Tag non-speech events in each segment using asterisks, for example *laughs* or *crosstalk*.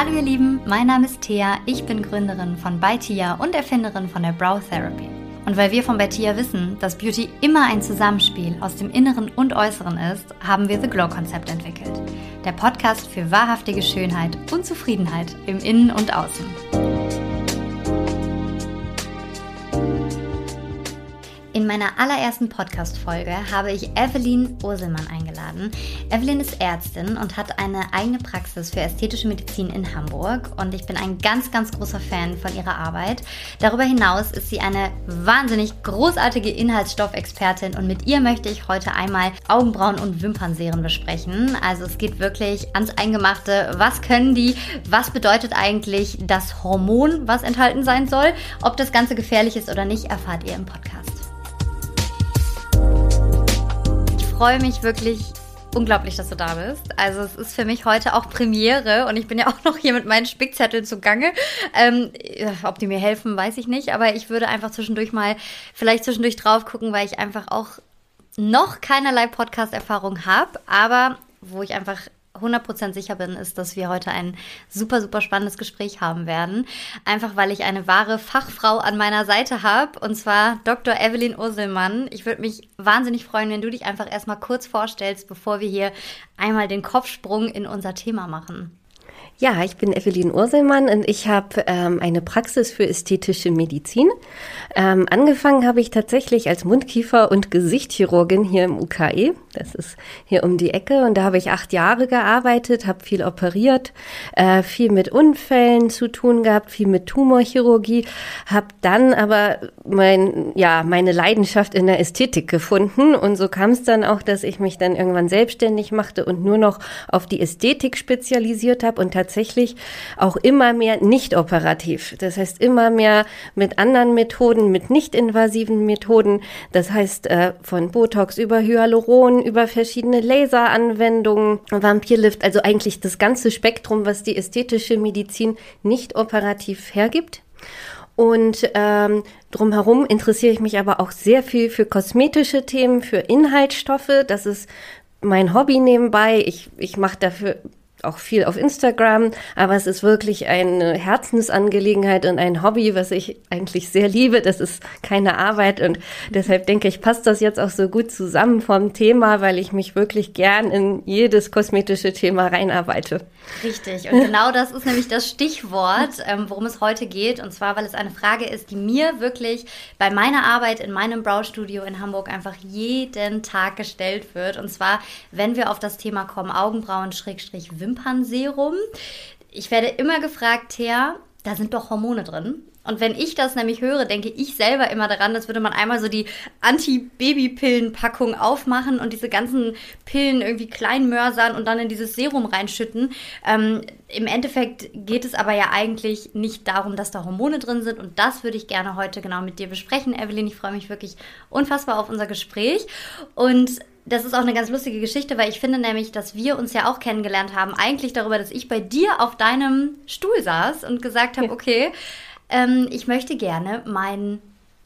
Hallo ihr Lieben, mein Name ist Thea, ich bin Gründerin von Baitia und Erfinderin von der Brow Therapy. Und weil wir von Baitia wissen, dass Beauty immer ein Zusammenspiel aus dem Inneren und Äußeren ist, haben wir The Glow Konzept entwickelt. Der Podcast für wahrhaftige Schönheit und Zufriedenheit im Innen und Außen. Meiner allerersten Podcast-Folge habe ich Evelyn Urselmann eingeladen. Evelyn ist Ärztin und hat eine eigene Praxis für ästhetische Medizin in Hamburg und ich bin ein ganz, ganz großer Fan von ihrer Arbeit. Darüber hinaus ist sie eine wahnsinnig großartige Inhaltsstoffexpertin und mit ihr möchte ich heute einmal Augenbrauen- und Wimpernserien besprechen. Also es geht wirklich ans Eingemachte. Was können die? Was bedeutet eigentlich das Hormon, was enthalten sein soll? Ob das Ganze gefährlich ist oder nicht, erfahrt ihr im Podcast. Freue mich wirklich unglaublich, dass du da bist. Also es ist für mich heute auch Premiere und ich bin ja *laughs* auch noch hier mit meinen Spickzetteln zugange. Ähm, ob die mir helfen, weiß ich nicht, aber ich würde einfach zwischendurch mal vielleicht zwischendurch drauf gucken, weil ich einfach auch noch keinerlei Podcast-Erfahrung habe, aber wo ich einfach 100% sicher bin, ist, dass wir heute ein super, super spannendes Gespräch haben werden. Einfach weil ich eine wahre Fachfrau an meiner Seite habe, und zwar Dr. Evelyn Urselmann. Ich würde mich wahnsinnig freuen, wenn du dich einfach erstmal kurz vorstellst, bevor wir hier einmal den Kopfsprung in unser Thema machen. Ja, ich bin Evelyn Urselmann und ich habe ähm, eine Praxis für ästhetische Medizin. Ähm, angefangen habe ich tatsächlich als Mundkiefer- und Gesichtchirurgin hier im UKE. Das ist hier um die Ecke und da habe ich acht Jahre gearbeitet, habe viel operiert, äh, viel mit Unfällen zu tun gehabt, viel mit Tumorchirurgie, habe dann aber mein, ja, meine Leidenschaft in der Ästhetik gefunden und so kam es dann auch, dass ich mich dann irgendwann selbstständig machte und nur noch auf die Ästhetik spezialisiert habe und tatsächlich auch immer mehr nicht operativ. Das heißt immer mehr mit anderen Methoden, mit nicht invasiven Methoden. Das heißt äh, von Botox über Hyaluron, über verschiedene Laseranwendungen, Vampirlift, also eigentlich das ganze Spektrum, was die ästhetische Medizin nicht operativ hergibt. Und ähm, drumherum interessiere ich mich aber auch sehr viel für kosmetische Themen, für Inhaltsstoffe. Das ist mein Hobby nebenbei. Ich, ich mache dafür auch viel auf Instagram, aber es ist wirklich eine Herzensangelegenheit und ein Hobby, was ich eigentlich sehr liebe. Das ist keine Arbeit und deshalb denke ich, passt das jetzt auch so gut zusammen vom Thema, weil ich mich wirklich gern in jedes kosmetische Thema reinarbeite. Richtig, und genau das ist nämlich das Stichwort, ähm, worum es heute geht. Und zwar, weil es eine Frage ist, die mir wirklich bei meiner Arbeit in meinem Braustudio in Hamburg einfach jeden Tag gestellt wird. Und zwar, wenn wir auf das Thema kommen, Augenbrauen, Schrägstrich, Wimpernserum. Ich werde immer gefragt, Thea, da sind doch Hormone drin. Und wenn ich das nämlich höre, denke ich selber immer daran, als würde man einmal so die Anti-Baby-Pillen-Packung aufmachen und diese ganzen Pillen irgendwie klein mörsern und dann in dieses Serum reinschütten. Ähm, Im Endeffekt geht es aber ja eigentlich nicht darum, dass da Hormone drin sind. Und das würde ich gerne heute genau mit dir besprechen, Evelyn. Ich freue mich wirklich unfassbar auf unser Gespräch. Und das ist auch eine ganz lustige Geschichte, weil ich finde nämlich, dass wir uns ja auch kennengelernt haben, eigentlich darüber, dass ich bei dir auf deinem Stuhl saß und gesagt habe, okay, ähm, ich möchte gerne mein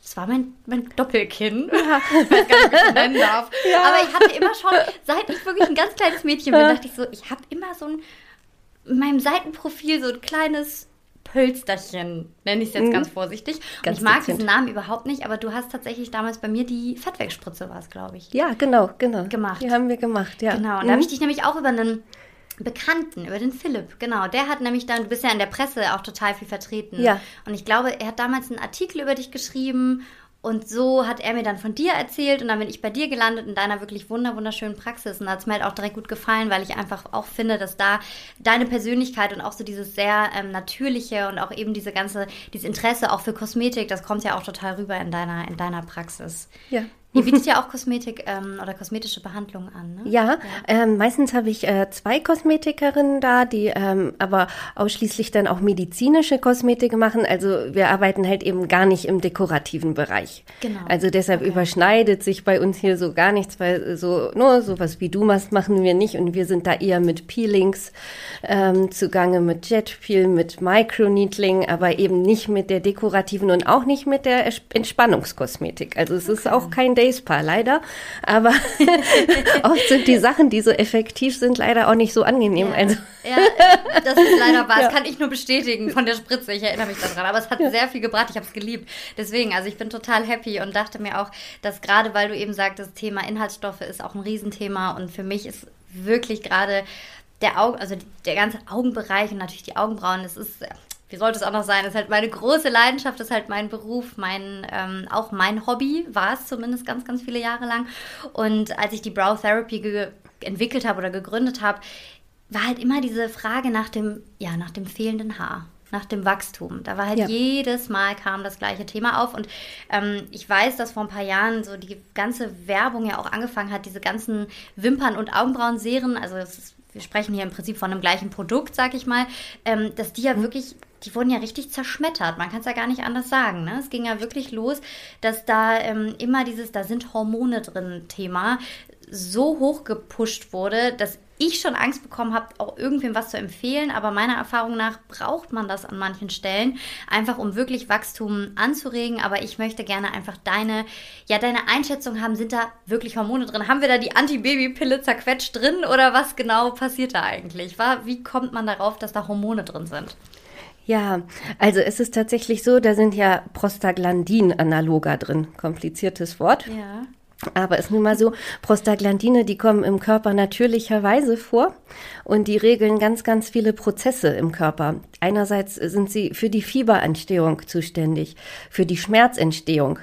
das war mein, mein Doppelkinn. Ja. *laughs* Ich weiß gar nicht, wie ich das nennen darf. *laughs* Ja. Aber ich hatte immer schon, seit ich wirklich ein ganz kleines Mädchen bin, dachte ich so, ich habe immer so ein, in meinem Seitenprofil so ein kleines Pölsterchen, nenne ich es jetzt mhm. ganz vorsichtig. Ganz ich mag dezent. diesen Namen überhaupt nicht, aber du hast tatsächlich damals bei mir die Fettwegspritze, war es, glaube ich. Ja, genau, genau. Gemacht. Die haben wir gemacht, ja. Genau, und mhm. da habe ich dich nämlich auch über einen Bekannten, über den Philipp, genau. Der hat nämlich dann, du bist ja in der Presse auch total viel vertreten. Ja. Und ich glaube, er hat damals einen Artikel über dich geschrieben und so hat er mir dann von dir erzählt und dann bin ich bei dir gelandet in deiner wirklich wunder wunderschönen Praxis und da hat es mir halt auch direkt gut gefallen, weil ich einfach auch finde, dass da deine Persönlichkeit und auch so dieses sehr ähm, natürliche und auch eben diese ganze, dieses Interesse auch für Kosmetik, das kommt ja auch total rüber in deiner, in deiner Praxis. Ja. Ihr *laughs* bietet ja auch Kosmetik ähm, oder kosmetische Behandlungen an, ne? Ja, ja. Ähm, meistens habe ich äh, zwei Kosmetikerinnen da, die ähm, aber ausschließlich dann auch medizinische Kosmetik machen. Also wir arbeiten halt eben gar nicht im dekorativen Bereich. Genau. Also deshalb okay. überschneidet sich bei uns hier so gar nichts, weil so nur sowas wie du machst, machen wir nicht. Und wir sind da eher mit Peelings ähm, zugange, mit Jetpeel, mit Microneedling, aber eben nicht mit der dekorativen und auch nicht mit der Entspannungskosmetik. Also es okay. ist auch kein Face-Spa, leider. Aber *laughs* oft sind die Sachen, die so effektiv sind, leider auch nicht so angenehm. Ja, also. ja das ist leider wahr. *laughs* Ja. Das kann ich nur bestätigen von der Spritze. Ich erinnere mich daran. Aber es hat ja. sehr viel gebracht. Ich habe es geliebt. Deswegen, also ich bin total happy und dachte mir auch, dass gerade weil du eben sagst, das Thema Inhaltsstoffe ist auch ein Riesenthema und für mich ist wirklich gerade der Augen, also der ganze Augenbereich und natürlich die Augenbrauen, das ist wie sollte es auch noch sein? Das ist halt meine große Leidenschaft, ist halt mein Beruf, mein, ähm, auch mein Hobby war es zumindest ganz, ganz viele Jahre lang. Und als ich die Brow Therapy entwickelt habe oder gegründet habe, war halt immer diese Frage nach dem, ja, nach dem fehlenden Haar nach dem Wachstum. Da war halt ja. jedes Mal kam das gleiche Thema auf. Und ähm, ich weiß, dass vor ein paar Jahren so die ganze Werbung ja auch angefangen hat, diese ganzen Wimpern- und Augenbrauenserien, also ist, wir sprechen hier im Prinzip von dem gleichen Produkt, sag ich mal, ähm, dass die ja mhm. wirklich die wurden ja richtig zerschmettert. Man kann es ja gar nicht anders sagen. Ne? Es ging ja wirklich los, dass da ähm, immer dieses, da sind Hormone drin Thema so hoch gepusht wurde, dass ich schon Angst bekommen habe, auch irgendwem was zu empfehlen. Aber meiner Erfahrung nach braucht man das an manchen Stellen, einfach um wirklich Wachstum anzuregen. Aber ich möchte gerne einfach deine, ja, deine Einschätzung haben. Sind da wirklich Hormone drin? Haben wir da die Antibabypille zerquetscht drin oder was genau passiert da eigentlich? Wie kommt man darauf, dass da Hormone drin sind? Ja, also es ist tatsächlich so, da sind ja Prostaglandin-Analoga drin. Kompliziertes Wort. Ja. Aber es ist nun mal so, Prostaglandine, die kommen im Körper natürlicherweise vor und die regeln ganz, ganz viele Prozesse im Körper. Einerseits sind sie für die Fieberentstehung zuständig, für die Schmerzentstehung,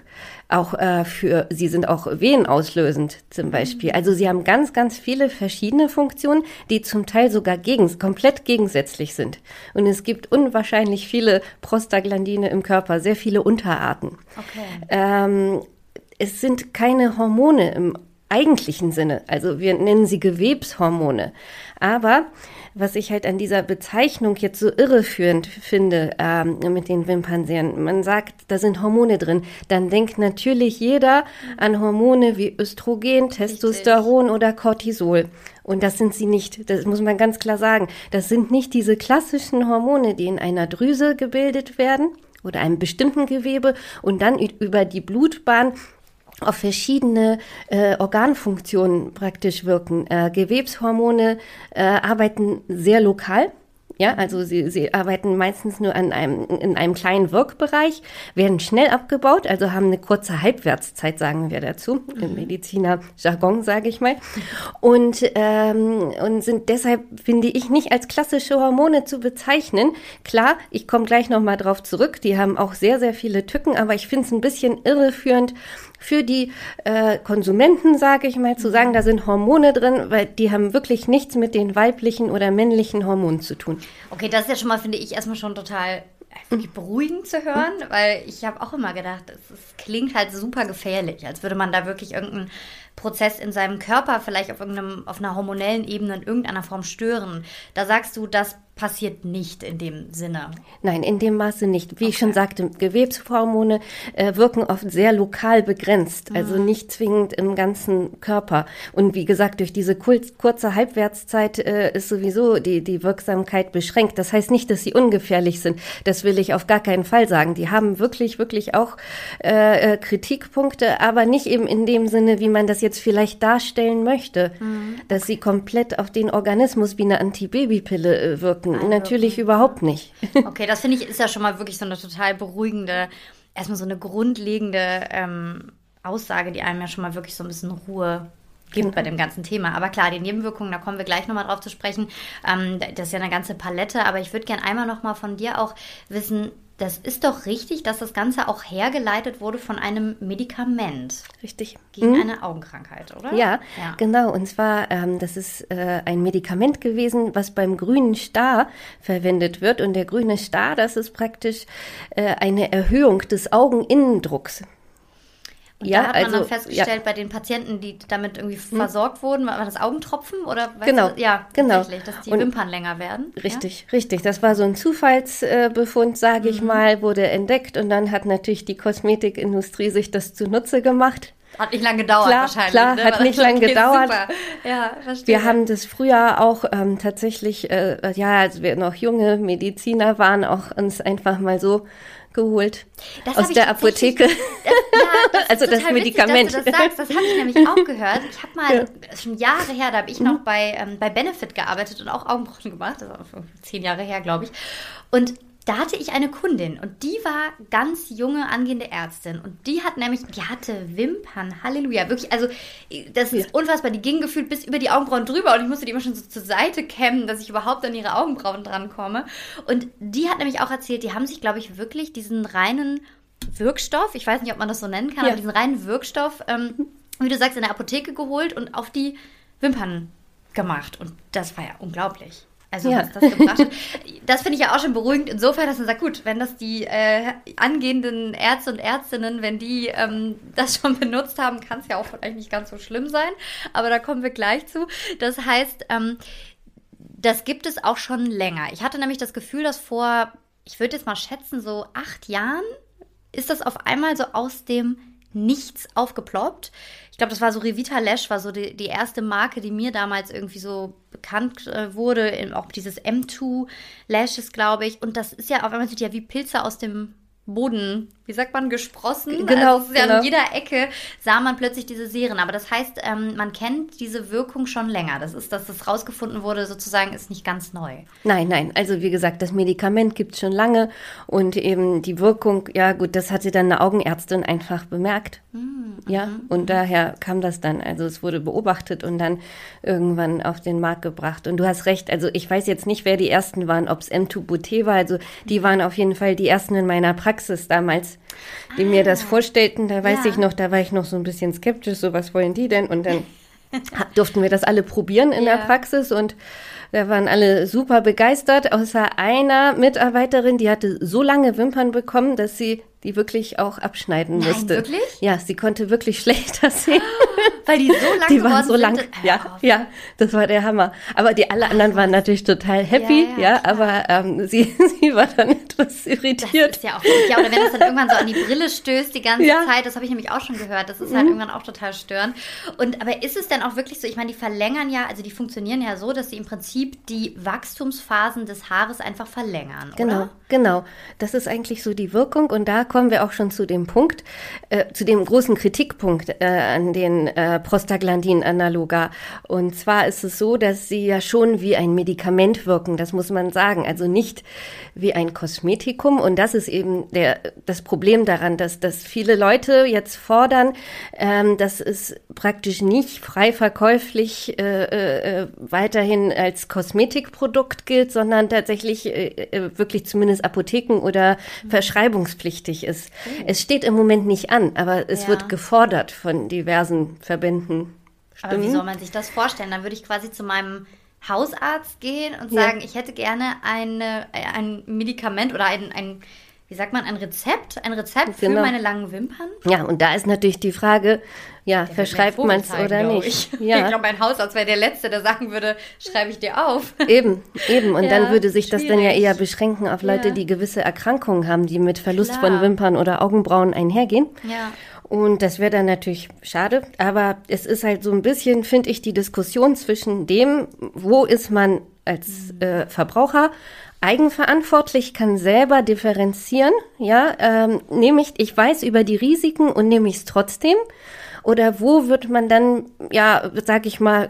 auch äh, für, sie sind auch venenauslösend zum Beispiel. Also sie haben ganz, ganz viele verschiedene Funktionen, die zum Teil sogar gegen, komplett gegensätzlich sind. Und es gibt unwahrscheinlich viele Prostaglandine im Körper, sehr viele Unterarten. Okay. Ähm, es sind keine Hormone im eigentlichen Sinne. Also wir nennen sie Gewebshormone. Aber was ich halt an dieser Bezeichnung jetzt so irreführend finde ähm, mit den Wimpernserien, man sagt, da sind Hormone drin, dann denkt natürlich jeder an Hormone wie Östrogen, Testosteron Richtig. oder Cortisol. Und das sind sie nicht. Das muss man ganz klar sagen. Das sind nicht diese klassischen Hormone, die in einer Drüse gebildet werden oder einem bestimmten Gewebe und dann über die Blutbahn auf verschiedene äh, Organfunktionen praktisch wirken. Äh, Gewebshormone äh, arbeiten sehr lokal. Ja, also sie, sie arbeiten meistens nur an einem, in einem kleinen Wirkbereich, werden schnell abgebaut, also haben eine kurze Halbwertszeit, sagen wir dazu, mhm. im Mediziner-Jargon, sage ich mal. Und, ähm, und sind deshalb, finde ich, nicht als klassische Hormone zu bezeichnen. Klar, ich komme gleich nochmal drauf zurück, die haben auch sehr, sehr viele Tücken, aber ich finde es ein bisschen irreführend, für die äh, Konsumenten, sage ich mal, zu sagen, da sind Hormone drin, weil die haben wirklich nichts mit den weiblichen oder männlichen Hormonen zu tun. Okay, das ist ja schon mal, finde ich, erstmal schon total wirklich beruhigend zu hören, weil ich habe auch immer gedacht, es, es, klingt halt super gefährlich, als würde man da wirklich irgendeinen Prozess in seinem Körper vielleicht auf, irgendeinem, auf einer hormonellen Ebene in irgendeiner Form stören. Da sagst du, das passiert nicht in dem Sinne. Nein, in dem Maße nicht. Wie okay. ich schon sagte, Gewebshormone äh, wirken oft sehr lokal begrenzt, also mhm. also nicht zwingend im ganzen Körper. Und wie gesagt, durch diese kurze Halbwertszeit äh, ist sowieso die, die Wirksamkeit beschränkt. Das heißt nicht, dass sie ungefährlich sind. Das will ich auf gar keinen Fall sagen. Die haben wirklich, wirklich auch äh, äh Kritikpunkte, aber nicht eben in dem Sinne, wie man das jetzt vielleicht darstellen möchte, mhm. dass sie komplett auf den Organismus wie eine Antibabypille äh, wirken wirken. Natürlich überhaupt nicht. *laughs* Okay, das finde ich ist ja schon mal wirklich so eine total beruhigende, erstmal so eine grundlegende ähm, Aussage, die einem ja schon mal wirklich so ein bisschen Ruhe gibt genau. bei dem ganzen Thema. Aber klar, die Nebenwirkungen, da kommen wir gleich nochmal drauf zu sprechen. Ähm, das ist ja eine ganze Palette, aber ich würde gerne einmal nochmal von dir auch wissen, das ist doch richtig, dass das Ganze auch hergeleitet wurde von einem Medikament. Richtig. Gegen mhm. eine Augenkrankheit, oder? Ja, ja. genau. Und zwar, ähm, das ist äh, ein Medikament gewesen, was beim grünen Star verwendet wird. Und der grüne Star, das ist praktisch äh, eine Erhöhung des Augeninnendrucks. Und ja, da hat man also, dann festgestellt, ja. bei den Patienten, die damit irgendwie hm. versorgt wurden, war das Augentropfen oder genau, du, ja, genau. dass die und Wimpern länger werden. Richtig, ja? richtig. Das war so ein Zufallsbefund, sage mhm. ich mal, wurde entdeckt und dann hat natürlich die Kosmetikindustrie sich das zunutze gemacht. Hat nicht lange gedauert klar, wahrscheinlich. Klar, ne? hat nicht lange gedauert. Super. Ja, verstehe. Wir haben das früher auch ähm, tatsächlich, äh, ja, als wir noch junge Mediziner waren, auch uns einfach mal so geholt das aus der Apotheke. Das, das also das Medikament. Witzig, dass du das sagst. Das habe ich nämlich auch *laughs* gehört. Ich habe mal, ja. schon Jahre her, da habe ich noch mhm. bei, ähm, bei Benefit gearbeitet und auch Augenbrauen gemacht. Das auch zehn Jahre her, glaube ich. Und da hatte ich eine Kundin und die war ganz junge angehende Ärztin und die hat nämlich, die hatte Wimpern, Halleluja, wirklich, also das ist ja. unfassbar, die ging gefühlt bis über die Augenbrauen drüber und ich musste die immer schon so zur Seite kämmen, dass ich überhaupt an ihre Augenbrauen drankomme. Und die hat nämlich auch erzählt, die haben sich, glaube ich, wirklich diesen reinen Wirkstoff, ich weiß nicht, ob man das so nennen kann, ja. aber diesen reinen Wirkstoff, ähm, wie du sagst, in der Apotheke geholt und auf die Wimpern gemacht und das war ja unglaublich. Also ja. was das gebracht hat. *laughs* Das finde ich ja auch schon beruhigend insofern, dass man sagt, gut, wenn das die äh, angehenden Ärzte und Ärztinnen, wenn die ähm, das schon *laughs* benutzt haben, kann es ja auch vielleicht nicht ganz so schlimm sein. Aber da kommen wir gleich zu. Das heißt, ähm, das gibt es auch schon länger. Ich hatte nämlich das Gefühl, dass vor, ich würde jetzt mal schätzen, so acht Jahren ist das auf einmal so aus dem Nichts aufgeploppt. Ich glaube, das war so Revita Lash, war so die, die erste Marke, die mir damals irgendwie so bekannt äh, wurde. Auch dieses M2 Lashes, glaube ich. Und das ist ja auf einmal sieht ja wie Pilze aus dem Boden, wie sagt man, gesprossen. Genau, also genau. An jeder Ecke sah man plötzlich diese Serien. Aber das heißt, ähm, man kennt diese Wirkung schon länger. Das ist, dass das rausgefunden wurde, sozusagen, ist nicht ganz neu. Nein, nein. Also wie gesagt, das Medikament gibt es schon lange und eben die Wirkung, ja gut, das hat sie dann eine Augenärztin einfach bemerkt. Mhm. Ja, mhm, und mhm. daher kam das dann. Also es wurde beobachtet und dann irgendwann auf den Markt gebracht. Und du hast recht, also ich weiß jetzt nicht, wer die ersten waren, ob es M2 Bouté war. Also die waren auf jeden Fall die ersten in meiner Praxis Praxis damals, die ah. mir das ah. vorstellten. Da weiß ja. ich noch, da war ich noch so ein bisschen skeptisch, so was wollen die denn? Und dann durften wir das alle probieren in ja. der Praxis und da waren alle super begeistert, außer einer Mitarbeiterin, die hatte so lange Wimpern bekommen, dass sie die wirklich auch abschneiden Nein, musste. Wirklich? Ja, sie konnte wirklich *laughs* schlechter sehen. *gasps* Weil die so lang die waren so lang. Sind. Ja, ja, das war der Hammer. Aber die alle anderen waren natürlich total happy, ja, ja, ja aber ähm, sie, *laughs* sie war dann etwas irritiert. Das ist ja auch ja, oder wenn das dann irgendwann so an die Brille stößt die ganze ja. Zeit, das habe ich nämlich auch schon gehört, das ist halt mhm. irgendwann auch total störend. Und aber ist es denn auch wirklich so, ich meine, die verlängern ja, also die funktionieren ja so, dass sie im Prinzip die Wachstumsphasen des Haares einfach verlängern, Genau, oder? genau. Das ist eigentlich so die Wirkung und da kommen wir auch schon zu dem Punkt, äh, zu dem großen Kritikpunkt äh, an den äh, Prostaglandin-Analoga. Und zwar ist es so, dass sie ja schon wie ein Medikament wirken, das muss man sagen. Also nicht wie ein Kosmetikum. Und das ist eben der, das Problem daran, dass, dass viele Leute jetzt fordern, ähm, dass es praktisch nicht frei verkäuflich äh, äh, weiterhin als Kosmetikprodukt gilt, sondern tatsächlich äh, äh wirklich zumindest Apotheken oder mhm. Verschreibungspflichtig ist. Oh. Es steht im Moment nicht an, aber es ja. wird gefordert von diversen Verbänden. Stimmen? Aber wie soll man sich das vorstellen? Dann würde ich quasi zu meinem Hausarzt gehen und sagen, ja. ich hätte gerne eine, ein Medikament oder ein, ein wie sagt man, ein Rezept, ein Rezept genau. für meine langen Wimpern. Ja, und da ist natürlich die Frage, ja, der verschreibt man es oder nicht? Ich, ja. ich glaube, mein Hausarzt wäre der Letzte, der sagen würde, schreibe ich dir auf. Eben, eben. Und ja, dann würde sich schwierig. das dann ja eher beschränken auf Leute, ja. die gewisse Erkrankungen haben, die mit Verlust Klar. von Wimpern oder Augenbrauen einhergehen. Ja. Und das wäre dann natürlich schade. Aber es ist halt so ein bisschen, finde ich, die Diskussion zwischen dem, wo ist man als äh, Verbraucher eigenverantwortlich, kann selber differenzieren, ja, ähm, nehme ich, ich weiß über die Risiken und nehme ich es trotzdem. Oder wo wird man dann, ja, sag ich mal,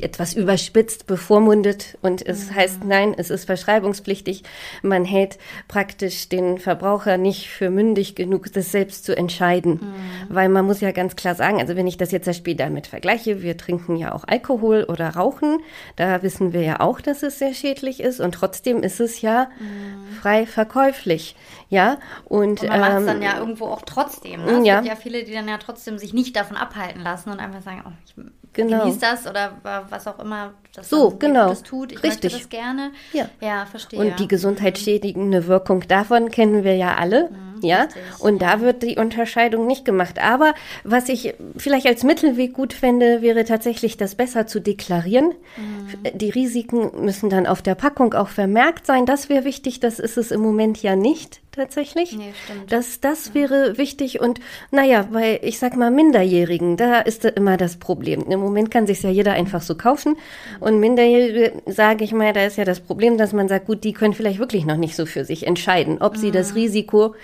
etwas überspitzt bevormundet und es mhm. heißt, nein, es ist verschreibungspflichtig. Man hält praktisch den Verbraucher nicht für mündig genug, das selbst zu entscheiden. Mhm. Weil man muss ja ganz klar sagen, also wenn ich das jetzt das Spiel damit vergleiche, wir trinken ja auch Alkohol oder rauchen, da wissen wir ja auch, dass es sehr schädlich ist und trotzdem ist es ja mhm. frei verkäuflich. Ja, und, und man macht es dann ähm, ja irgendwo auch trotzdem. Ne? Es ja. gibt ja viele, die dann ja trotzdem sich nicht davon abhalten lassen und einfach sagen, oh, ich genau. genieße das oder was auch immer das so, genau. das tut. Ich Richtig. möchte das gerne. Ja, ja verstehe. Und die gesundheitsschädigende Wirkung davon kennen wir ja alle. Mhm, ja, richtig, und da wird die Unterscheidung nicht gemacht. Aber was ich vielleicht als Mittelweg gut fände, wäre tatsächlich das besser zu deklarieren. Mhm. Die Risiken müssen dann auf der Packung auch vermerkt sein. Das wäre wichtig. Das ist es im Moment ja nicht tatsächlich. Nee, stimmt. Das, das ja. wäre wichtig. Und naja, weil ich sag mal, Minderjährigen, da ist immer das Problem. Im Moment kann sich ja jeder einfach so kaufen. Und Minderjährige, sage ich mal, da ist ja das Problem, dass man sagt, gut, die können vielleicht wirklich noch nicht so für sich entscheiden, ob sie das mhm. Risiko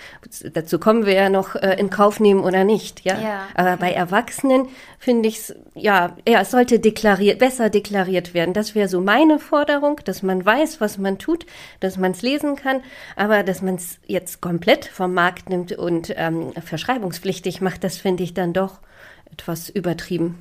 dazu kommen wir ja noch, äh, in Kauf nehmen oder nicht. Ja. Ja, Aber bei Erwachsenen finde ich es, ja, ja, es sollte deklariert, besser deklariert werden. Das wäre so meine Forderung, dass man weiß, was man tut, dass man es lesen kann, aber dass man es jetzt komplett vom Markt nimmt und ähm, verschreibungspflichtig macht, das finde ich dann doch etwas übertrieben.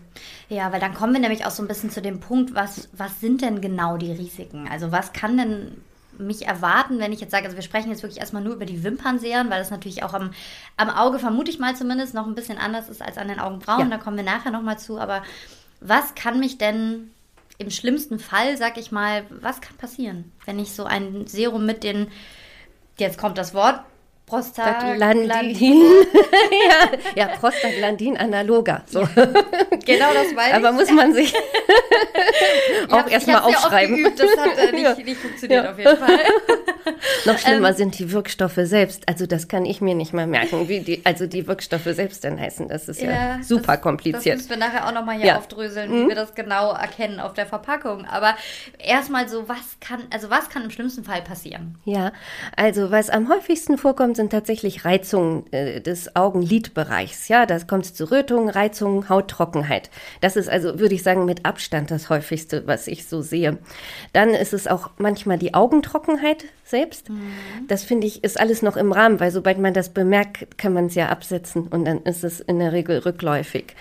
Ja, weil dann kommen wir nämlich auch so ein bisschen zu dem Punkt, was, was sind denn genau die Risiken? Also was kann denn mich erwarten, wenn ich jetzt sage, also wir sprechen jetzt wirklich erstmal nur über die Wimpernserien, weil das natürlich auch am, am Auge, vermute ich mal zumindest, noch ein bisschen anders ist als an den Augenbrauen. Ja. Da kommen wir nachher nochmal zu. Aber was kann mich denn im schlimmsten Fall, sag ich mal, was kann passieren, wenn ich so ein Serum mit den, jetzt kommt das Wort, Prostaglandin. *laughs* ja, ja, Prostaglandin analoga. So. Genau, das weiß Aber ich. muss man sich *laughs* Ich auch erstmal hab's ja aufschreiben. Geübt, das hat äh, nicht, Ja. nicht funktioniert auf jeden Fall. *laughs* Noch schlimmer Ähm, sind die Wirkstoffe selbst. Also das kann ich mir nicht mal merken, wie die, also die Wirkstoffe selbst dann heißen. Das ist ja, super das, kompliziert. Das müssen wir nachher auch nochmal hier Ja. Mhm. aufdröseln, wie wir das genau erkennen auf der Verpackung. Aber erstmal so, was kann, also was kann im schlimmsten Fall passieren? Ja, also was am häufigsten vorkommt, sind tatsächlich Reizungen äh, des Augenlidbereichs. Ja, das kommt zu Rötungen, Reizungen, Hauttrockenheit. Das ist also, würde ich sagen, mit Abstand das häufigste, was ich so sehe. Dann ist es auch manchmal die Augentrockenheit selbst. Das finde ich, ist alles noch im Rahmen, weil sobald man das bemerkt, kann man es ja absetzen und dann ist es in der Regel rückläufig.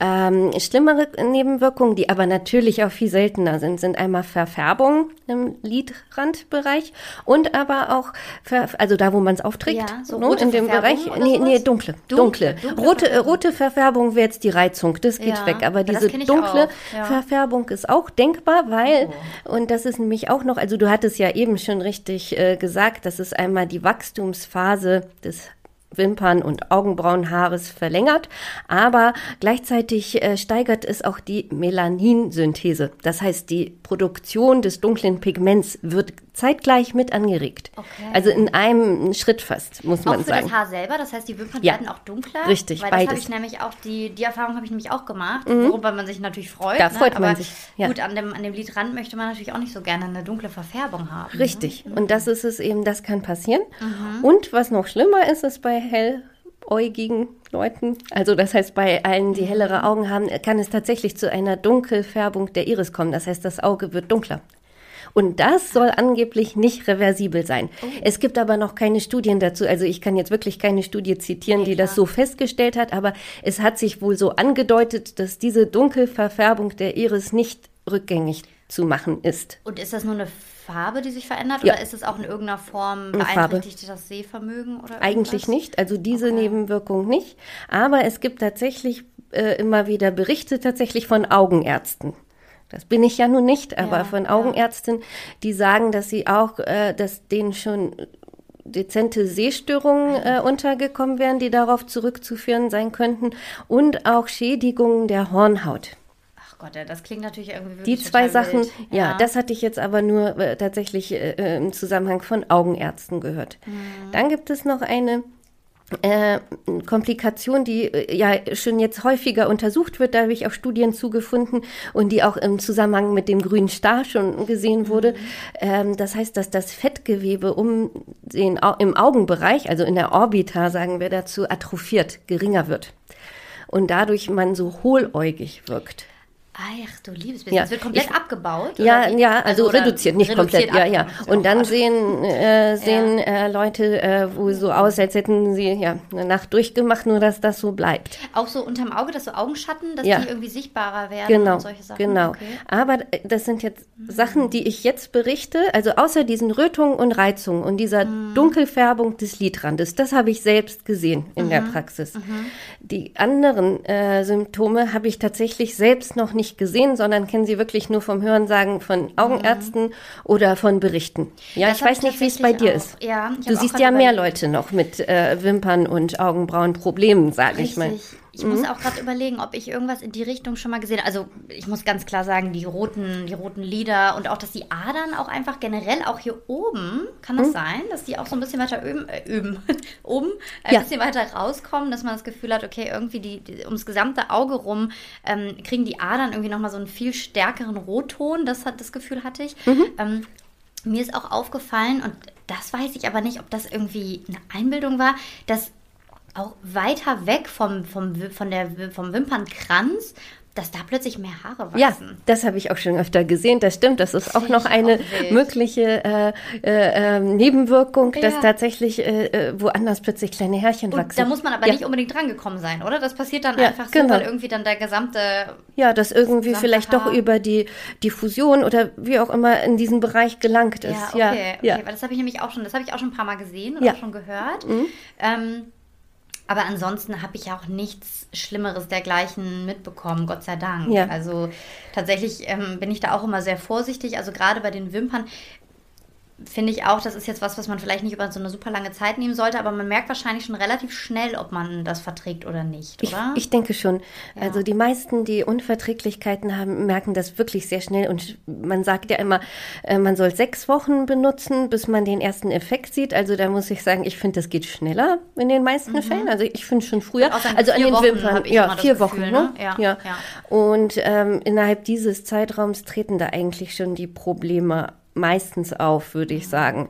Ähm, schlimmere Nebenwirkungen, die aber natürlich auch viel seltener sind, sind einmal Verfärbung im Lidrandbereich und aber auch, Ver also da, wo man es aufträgt, Ja, so ne, rote in dem Bereich. Nee, nee, dunkle, Dunkle, dunkle. dunkle rote, Verfärbung. rote Verfärbung wäre jetzt die Reizung, das geht Ja, weg. Aber diese dunkle ja. Verfärbung ist auch denkbar, weil, Oh. und das ist nämlich auch noch, also du hattest ja eben schon richtig äh, gesagt, das ist einmal die Wachstumsphase des Wimpern- und Augenbrauenhaares verlängert, aber gleichzeitig äh, steigert es auch die Melaninsynthese. Das heißt, die Produktion des dunklen Pigments wird zeitgleich mit angeregt. Okay. Also in einem Schritt fast, muss Auch man für sagen. das Haar selber, das heißt, die Wimpern Ja. werden auch dunkler. Richtig, weil das habe beides. ich nämlich auch, die, die Erfahrung habe ich nämlich auch gemacht, worüber man sich natürlich freut. Da ne? freut man Aber sich, ja. Gut, an dem, an dem Lidrand möchte man natürlich auch nicht so gerne eine dunkle Verfärbung haben. Richtig. Mhm. Und das ist es eben, das kann passieren. Und was noch schlimmer ist, ist bei helläugigen Leuten, also das heißt bei allen, die hellere Augen haben, kann es tatsächlich zu einer Dunkelfärbung der Iris kommen. Das heißt, das Auge wird dunkler. Und das soll angeblich nicht reversibel sein. Es gibt aber noch keine Studien dazu. Also ich kann jetzt wirklich keine Studie zitieren, die das so festgestellt hat, aber es hat sich wohl so angedeutet, dass diese Dunkelverfärbung der Iris nicht rückgängig zu machen ist. Und ist das nur eine Farbe, die sich verändert? Ja. Oder ist es auch in irgendeiner Form Eine Farbe. beeinträchtigt das Sehvermögen? Oder Eigentlich nicht, also diese Nebenwirkung nicht. Aber es gibt tatsächlich äh, immer wieder Berichte tatsächlich von Augenärzten. Das bin ich ja nun nicht, aber Ja, von ja. Augenärzten, die sagen, dass sie auch, äh, dass denen schon dezente Sehstörungen äh, untergekommen wären, die darauf zurückzuführen sein könnten und auch Schädigungen der Hornhaut. Ach Gott, ja, das klingt natürlich irgendwie Die wirklich zwei total Sachen, wild. ja, das hatte ich jetzt aber nur äh, tatsächlich äh, äh, im Zusammenhang von Augenärzten gehört. Mhm. Dann gibt es noch eine äh, Komplikation, die äh, ja schon jetzt häufiger untersucht wird, da habe ich auch Studien zugefunden und die auch im Zusammenhang mit dem grünen Star schon gesehen wurde. Ähm, das heißt, dass das Fettgewebe um den im Augenbereich, also in der Orbita, sagen wir dazu, atrophiert, geringer wird. Und dadurch man so hohläugig wirkt. Ach du liebes bisschen. Ja, Es wird komplett ich- abgebaut? Ja, ja, also, oder reduziert, nicht reduziert komplett, ja, ja. Und dann hart. sehen, äh, sehen äh, Leute äh, wo so aus, als hätten sie ja eine Nacht durchgemacht, nur dass das so bleibt. Auch so unterm Auge, dass so Augenschatten, dass Ja. die irgendwie sichtbarer werden Genau, und solche Sachen. genau. Okay. Aber äh, das sind jetzt Sachen, die ich jetzt berichte, also außer diesen Rötungen und Reizungen und dieser Mhm. Dunkelfärbung des Lidrandes, das habe ich selbst gesehen in Mhm. der Praxis. Die anderen äh, Symptome habe ich tatsächlich selbst noch nicht gesehen, sondern kenne sie wirklich nur vom Hörensagen von Augenärzten oder von Berichten. Ja, Mhm. Das ich weiß ich nicht, wie es bei dir tatsächlich ist. auch. Ja, du auch siehst ja mehr. Leute noch mit äh, Wimpern und Augenbrauenproblemen, sage ich mal. Ich muss auch gerade überlegen, ob ich irgendwas in die Richtung schon mal gesehen habe. Also ich muss ganz klar sagen, die roten, die roten Lider und auch, dass die Adern auch einfach generell auch hier oben, kann das sein, dass die auch so ein bisschen weiter üben, äh, üben *laughs* oben, ein Ja. bisschen weiter rauskommen, dass man das Gefühl hat, okay, irgendwie die, die ums gesamte Auge rum ähm, kriegen die Adern irgendwie nochmal so einen viel stärkeren Rotton. Das hat das Gefühl hatte ich. Mhm. Ähm, mir ist auch aufgefallen und das weiß ich aber nicht, ob das irgendwie eine Einbildung war, dass auch weiter weg vom, vom, von der, vom Wimpernkranz dass da plötzlich mehr Haare wachsen. Ja, das habe ich auch schon öfter gesehen. Das stimmt. Das ist das auch noch eine auch mögliche äh, äh, ähm, Nebenwirkung, ja. dass tatsächlich äh, äh, woanders plötzlich kleine Härchen Und wachsen. Da muss man aber ja. nicht unbedingt drangekommen sein, oder? Das passiert dann ja, einfach so, genau. weil irgendwie dann der gesamte ja, dass irgendwie vielleicht Haar. doch über die die Fusion oder wie auch immer in diesen Bereich gelangt ist. Ja, okay, ja, okay. Weil das habe ich nämlich auch schon, das habe ich auch schon ein paar Mal gesehen und auch schon gehört. Mhm. Ähm, aber ansonsten habe ich auch nichts Schlimmeres dergleichen mitbekommen, Gott sei Dank. Ja. Also tatsächlich ähm, bin ich da auch immer sehr vorsichtig. Also gerade bei den Wimpern finde ich auch, das ist jetzt was, was man vielleicht nicht über so eine super lange Zeit nehmen sollte, aber man merkt wahrscheinlich schon relativ schnell, ob man das verträgt oder nicht, oder? Ich, ich denke schon. Ja. Also die meisten, die Unverträglichkeiten haben, merken das wirklich sehr schnell und man sagt ja immer, äh, man soll sechs Wochen benutzen, bis man den ersten Effekt sieht. Also da muss ich sagen, ich finde, das geht schneller in den meisten mhm. Fällen. Also ich finde schon früher. Also an den Wochen Wimpern, ja, vier Wochen, Gefühl, ne? Ja, ja. ja. Und ähm, innerhalb dieses Zeitraums treten da eigentlich schon die Probleme meistens auf, würde ich sagen.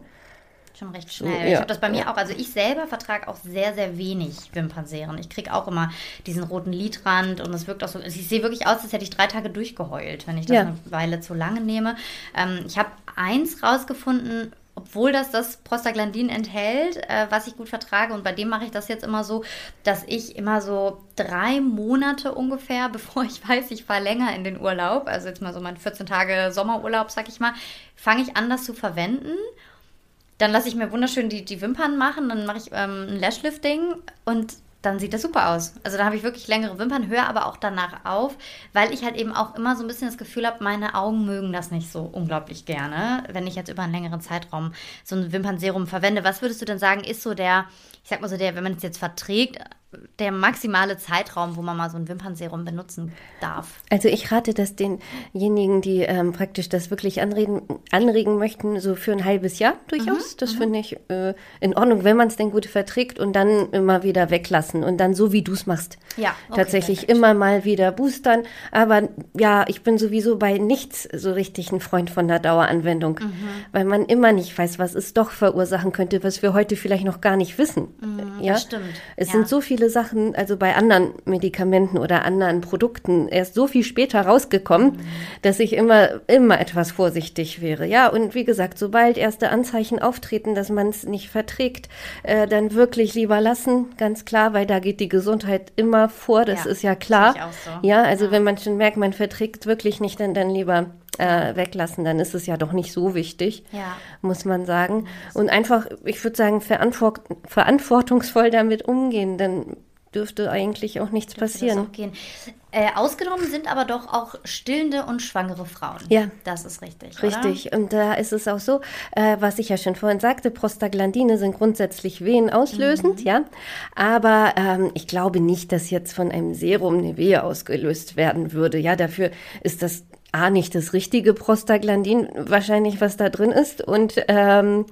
Schon recht schnell. Ja. Ich habe das bei mir auch. Also ich selber vertrage auch sehr, sehr wenig Wimpernserien. Ich kriege auch immer diesen roten Lidrand und es wirkt auch so. Also ich sehe wirklich aus, als hätte ich drei Tage durchgeheult, wenn ich das ja. eine Weile zu lange nehme. Ähm, ich habe eins rausgefunden, obwohl das das Prostaglandin enthält, äh, was ich gut vertrage. Und bei dem mache ich das jetzt immer so, dass ich immer so drei Monate ungefähr, *laughs* bevor ich weiß, ich fahre länger in den Urlaub, also jetzt mal so mein 14 Tage Sommerurlaub, sag ich mal, fange ich an, das zu verwenden. Dann lasse ich mir wunderschön die, die Wimpern machen, dann mache ich ähm, ein Lashlifting und dann sieht das super aus. Also da habe ich wirklich längere Wimpern, höre aber auch danach auf, weil ich halt eben auch immer so ein bisschen das Gefühl habe, meine Augen mögen das nicht so unglaublich gerne, wenn ich jetzt über einen längeren Zeitraum so ein Wimpernserum verwende. Was würdest du denn sagen, ist so der, ich sag mal so der, wenn man es jetzt verträgt, der maximale Zeitraum, wo man mal so ein Wimpernserum benutzen darf? Also ich rate das denjenigen, die ähm, praktisch das wirklich anreden, anregen möchten, so für ein halbes Jahr durchaus. Mhm, das mhm. finde ich äh, in Ordnung, wenn man es denn gut verträgt und dann immer wieder weglassen und dann so wie du es machst. Ja, okay, tatsächlich perfekt. immer mal wieder boostern. Aber ja, ich bin sowieso bei nichts so richtig ein Freund von der Daueranwendung, mhm. weil man immer nicht weiß, was es doch verursachen könnte, was wir heute vielleicht noch gar nicht wissen. Mhm, ja, das stimmt. Es ja. sind so viele Sachen, also bei anderen Medikamenten oder anderen Produkten, erst so viel später rausgekommen, dass ich immer, immer etwas vorsichtig wäre. Ja, und wie gesagt, sobald erste Anzeichen auftreten, dass man es nicht verträgt, äh, dann wirklich lieber lassen, ganz klar, weil da geht die Gesundheit immer vor, das ja, ist ja klar. So. Ja, also ja. wenn man schon merkt, man verträgt wirklich nicht, dann, dann lieber äh, weglassen, dann ist es ja doch nicht so wichtig, ja. muss man sagen. Und einfach, ich würde sagen, verantwort verantwortungsvoll damit umgehen, dann dürfte eigentlich auch nichts dürfte passieren. Äh, ausgenommen sind aber doch auch stillende und schwangere Frauen. Ja. Das ist richtig. Richtig. Oder? Und da ist es auch so, äh, was ich ja schon vorhin sagte, Prostaglandine sind grundsätzlich wehenauslösend, mhm. ja. Aber ähm, ich glaube nicht, dass jetzt von einem Serum eine Wehe ausgelöst werden würde. Ja, dafür ist das A, nicht das richtige Prostaglandin, wahrscheinlich, was da drin ist. Und ähm,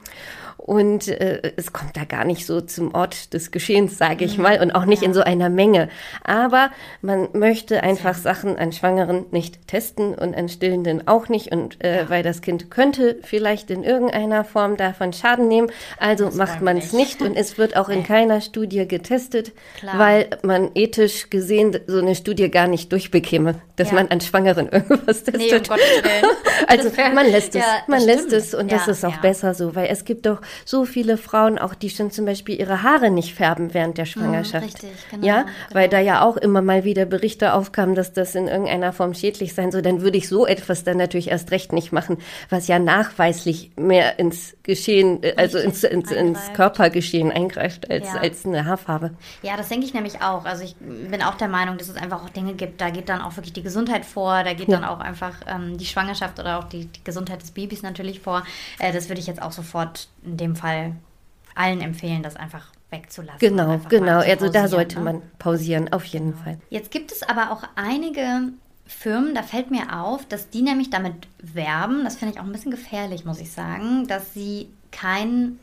und äh, es kommt da gar nicht so zum Ort des Geschehens, sage ich mhm. mal, und auch nicht ja. in so einer Menge. Aber man möchte einfach Sachen an Schwangeren nicht testen und an Stillenden auch nicht. Und äh, ja. weil das Kind könnte vielleicht in irgendeiner Form davon Schaden nehmen, also das macht man es nicht. Und es wird auch in *laughs* keiner Studie getestet, Klar. weil man ethisch gesehen so eine Studie gar nicht durchbekäme, dass ja. man an Schwangeren *laughs* irgendwas testet. Nee, um *laughs* also man lässt es, man lässt es und das ist auch besser so, weil es gibt doch so viele Frauen auch, die schon zum Beispiel ihre Haare nicht färben während der mhm, Schwangerschaft. richtig, genau, ja, genau. weil da ja auch immer mal wieder Berichte aufkamen, dass das in irgendeiner Form schädlich sein soll. Dann würde ich so etwas dann natürlich erst recht nicht machen, was ja nachweislich mehr ins Geschehen, äh, also ins, ins, ins, Körpergeschehen eingreift als, ja. als eine Haarfarbe. Ja, das denke ich nämlich auch. Also ich bin auch der Meinung, dass es einfach auch Dinge gibt, da geht dann auch wirklich die Gesundheit vor, da geht ja. dann auch einfach ähm, die Schwangerschaft oder auch die, die Gesundheit des Babys natürlich vor. Äh, das würde ich jetzt auch sofort in dem Fall allen empfehlen, das einfach wegzulassen. Genau, genau. Also da sollte ne? man pausieren, auf jeden genau. Fall. Jetzt gibt es aber auch einige Firmen, da fällt mir auf, dass die nämlich damit werben, das finde ich auch ein bisschen gefährlich, muss ich sagen, dass sie kein